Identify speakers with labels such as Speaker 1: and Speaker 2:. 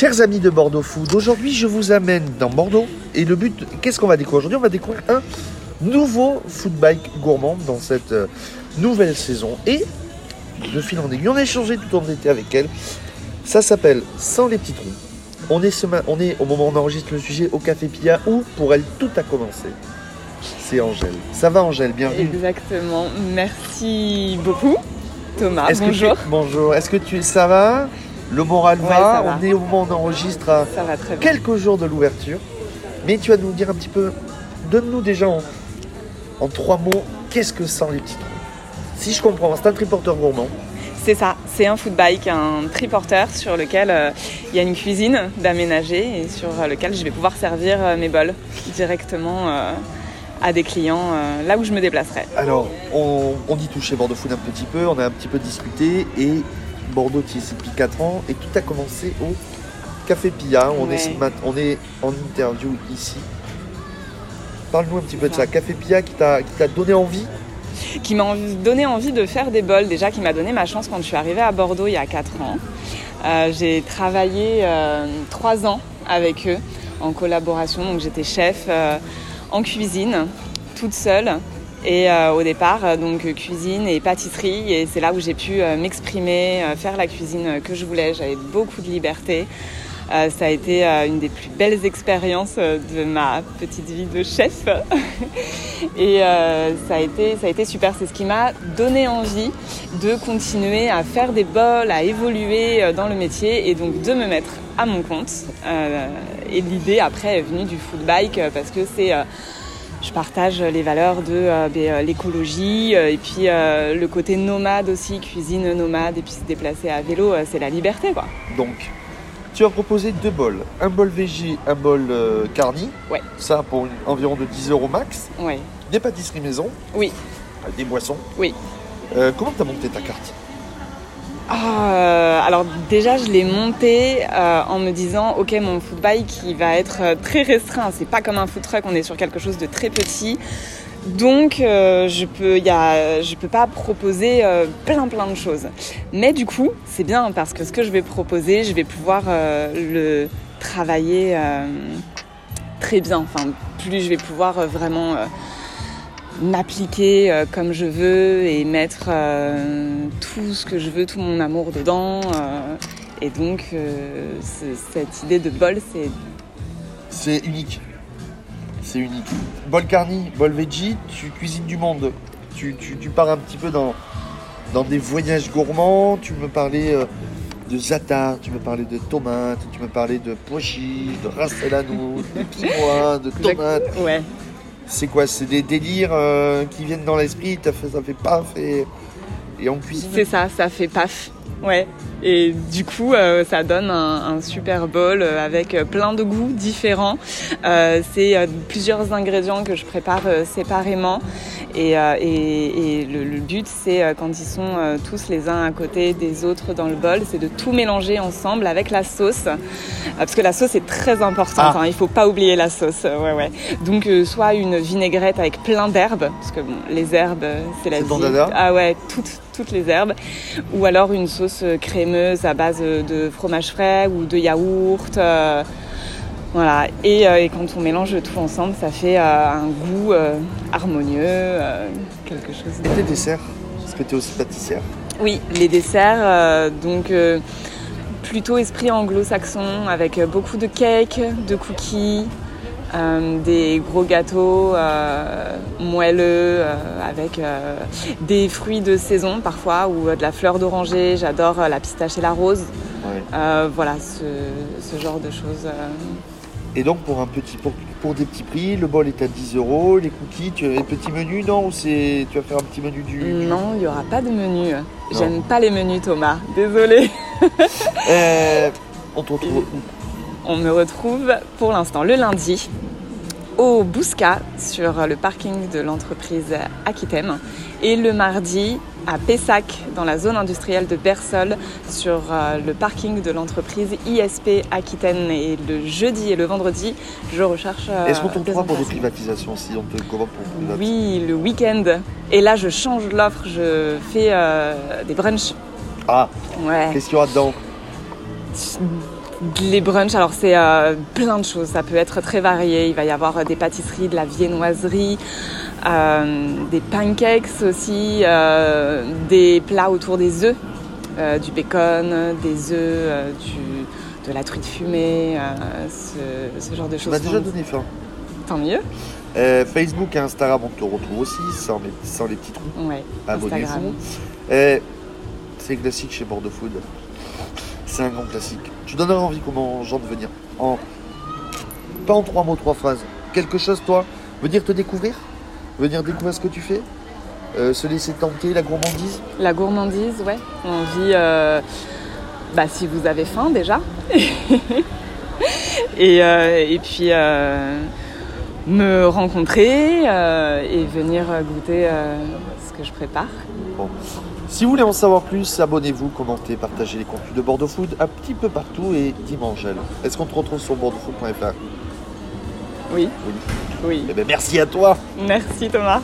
Speaker 1: Chers amis de Bordeaux Food, aujourd'hui je vous amène dans Bordeaux et le but, qu'est-ce qu'on va découvrir aujourd'hui On va découvrir un nouveau food bike gourmand dans cette euh, nouvelle saison et de fil en aiguille, on a échangé tout de l'été avec elle. Ça s'appelle Sans les petits trous. On est, on est au moment où on enregistre le sujet au Café Pia où pour elle tout a commencé. C'est Angèle. Ça va Angèle, bienvenue.
Speaker 2: Exactement. Merci beaucoup, Thomas.
Speaker 1: Est-ce que
Speaker 2: Bonjour.
Speaker 1: tu- bonjour. Est-ce que tu ça va? Le moral
Speaker 2: Ouais,
Speaker 1: va. On est au moment où on enregistre à quelques jours de l'ouverture. Mais tu vas nous dire un petit peu, donne-nous déjà en, en trois mots, qu'est-ce que Sans les petits trous Si je comprends, c'est un triporteur gourmand.
Speaker 2: C'est ça. C'est un food bike, un triporteur sur lequel euh, il y a une cuisine d'aménager et sur lequel je vais pouvoir servir euh, mes bols directement euh, à des clients là où je me déplacerai.
Speaker 1: Alors, on, on y touchait Bordeaux Food un petit peu, on a un petit peu discuté et Bordeaux, tu y es ici depuis 4 ans et tout a commencé au Café Pia. On, est,
Speaker 2: Ouais.
Speaker 1: on est en interview ici. Parle-nous un petit peu de ça. Café Pia qui t'a qui t'a donné envie?
Speaker 2: Qui m'a donné envie de faire des bols, déjà qui m'a donné ma chance quand je suis arrivée à Bordeaux il y a 4 ans. Euh, j'ai travaillé euh, 3 ans avec eux en collaboration, donc j'étais chef euh, en cuisine, toute seule. Et euh, au départ, euh, donc euh, cuisine et pâtisserie, et c'est là où j'ai pu euh, m'exprimer, faire la cuisine que je voulais. J'avais beaucoup de liberté. Ça a été une des plus belles expériences de ma petite vie de chef. Et ça, a été, ça a été super. C'est ce qui m'a donné envie de continuer à faire des bols, à évoluer dans le métier et donc de me mettre à mon compte. Et l'idée après est venue du food bike parce que c'est. Je partage les valeurs de euh, ben, euh, l'écologie euh, et puis euh, le côté nomade aussi, cuisine nomade et puis se déplacer à vélo, c'est la liberté quoi.
Speaker 1: Donc, tu as proposé deux bols. Un bol VG, un bol euh, carni.
Speaker 2: Ouais.
Speaker 1: Ça pour une- environ de 10 euros max.
Speaker 2: Ouais.
Speaker 1: Des pâtisseries maison.
Speaker 2: Oui.
Speaker 1: Des boissons.
Speaker 2: Oui.
Speaker 1: Comment tu as monté ta carte?
Speaker 2: Euh, alors déjà je l'ai monté euh, en me disant ok mon food bike il va être euh, très restreint. C'est pas comme un food truck on est sur quelque chose de très petit. Donc je peux y je peux pas proposer plein plein de choses. Mais du coup c'est bien parce que ce que je vais proposer je vais pouvoir le travailler très bien. Enfin plus je vais pouvoir vraiment m'appliquer euh, comme je veux et mettre euh, tout ce que je veux, tout mon amour dedans. euh, et donc, ce- cette idée de bol, c'est
Speaker 1: C'est unique. C'est unique. Bol carni, bol veggie, tu cuisines du monde. Tu, tu- tu pars un petit peu dans, dans des voyages gourmands. Tu me parlais de za'atar, tu me parlais de tomates, tu me parlais de pochis, de rastellano, de quinoa, de tomates.
Speaker 2: ouais.
Speaker 1: C'est quoi C'est des délires euh, qui viennent dans l'esprit, ça fait paf et, et on cuisine
Speaker 2: C'est ça, ça fait paf. Ouais. Et du coup, euh, ça donne un, un super bol euh, avec euh, plein de goûts différents. Euh, c'est euh, plusieurs ingrédients que je prépare euh, séparément. Et, euh, et- et le, le but, c'est euh, quand ils sont euh, tous les uns à côté des autres dans le bol, c'est de tout mélanger ensemble avec la sauce. Parce que la sauce est très importante.
Speaker 1: Ah.
Speaker 2: hein, il faut pas oublier la sauce. Ouais, ouais. Donc, euh, soit une vinaigrette avec plein d'herbes, parce que bon, les herbes, c'est la vie.
Speaker 1: dada
Speaker 2: Ah ouais, toutes, toutes les herbes. Ou alors une sauce euh, crémeuse à base de fromage frais ou de yaourt. euh, voilà. Et, euh, et quand on mélange tout ensemble, ça fait euh, un goût euh, harmonieux, euh, quelque chose de...
Speaker 1: Et tes desserts Parce que tu es aussi pâtissière.
Speaker 2: Oui, les desserts, euh, donc euh, plutôt esprit anglo-saxon avec beaucoup de cakes, de cookies, des gros gâteaux euh, moelleux euh, avec euh, des fruits de saison parfois ou euh, de la fleur d'oranger. J'adore euh, la pistache et la rose.
Speaker 1: Ouais.
Speaker 2: Euh, voilà, ce, ce genre de choses. euh.
Speaker 1: Et donc pour un petit pour, pour des petits prix, le bol est à 10 euros, les cookies, tu as les petits menus, non Ou c'est tu vas faire un petit menu du.
Speaker 2: Non, il n'y aura pas de menu. J'aime pas les menus, Thomas. Désolée.
Speaker 1: Euh, on te retrouve où?
Speaker 2: On me retrouve pour l'instant le lundi au Bousca sur le parking de l'entreprise Aquitem et le mardi à Pessac dans la zone industrielle de Bersol sur euh, le parking de l'entreprise ISP Aquitaine et le jeudi et le vendredi je recherche euh,
Speaker 1: Est-ce qu'on te retrouvera pour des privatisations si on te commande pour privatiser
Speaker 2: Oui, le week-end. Et là, je change l'offre, je fais euh, des brunchs.
Speaker 1: Ah,
Speaker 2: Ouais.
Speaker 1: qu'est-ce qu'il y aura dedans?
Speaker 2: Les brunchs, alors c'est euh, plein de choses, ça peut être très varié. Il va y avoir des pâtisseries, de la viennoiserie, euh, des pancakes aussi, euh, des plats autour des œufs, euh, du bacon, des œufs, euh, du, de la truite fumée, euh, ce, ce genre de choses.
Speaker 1: m'as déjà
Speaker 2: Tant-
Speaker 1: donné faim.
Speaker 2: Tant mieux.
Speaker 1: Euh, Facebook et Instagram, on te retrouve aussi, sans les, sans les petits trous.
Speaker 2: Ouais,
Speaker 1: Abonnez-vous. Euh, c'est classique chez Bordeaux Food. C'est un grand classique. Tu donneras envie comment aux gens de venir. En... Pas en trois mots, trois phrases. Quelque chose, toi Venir te découvrir Venir découvrir ce que tu fais Euh, Se laisser tenter, la gourmandise
Speaker 2: La gourmandise, ouais. Envie, euh, bah, si vous avez faim déjà. et, euh, et puis me rencontrer euh, et venir goûter euh, ce que je prépare.
Speaker 1: Bon. Si vous voulez en savoir plus, abonnez-vous, commentez, partagez les contenus de Bordeaux Food un petit peu partout et dimanche. Est-ce qu'on te retrouve sur bordeauxfood.fr
Speaker 2: Oui,
Speaker 1: Oui.
Speaker 2: oui.
Speaker 1: Eh ben, merci à toi
Speaker 2: Merci Thomas.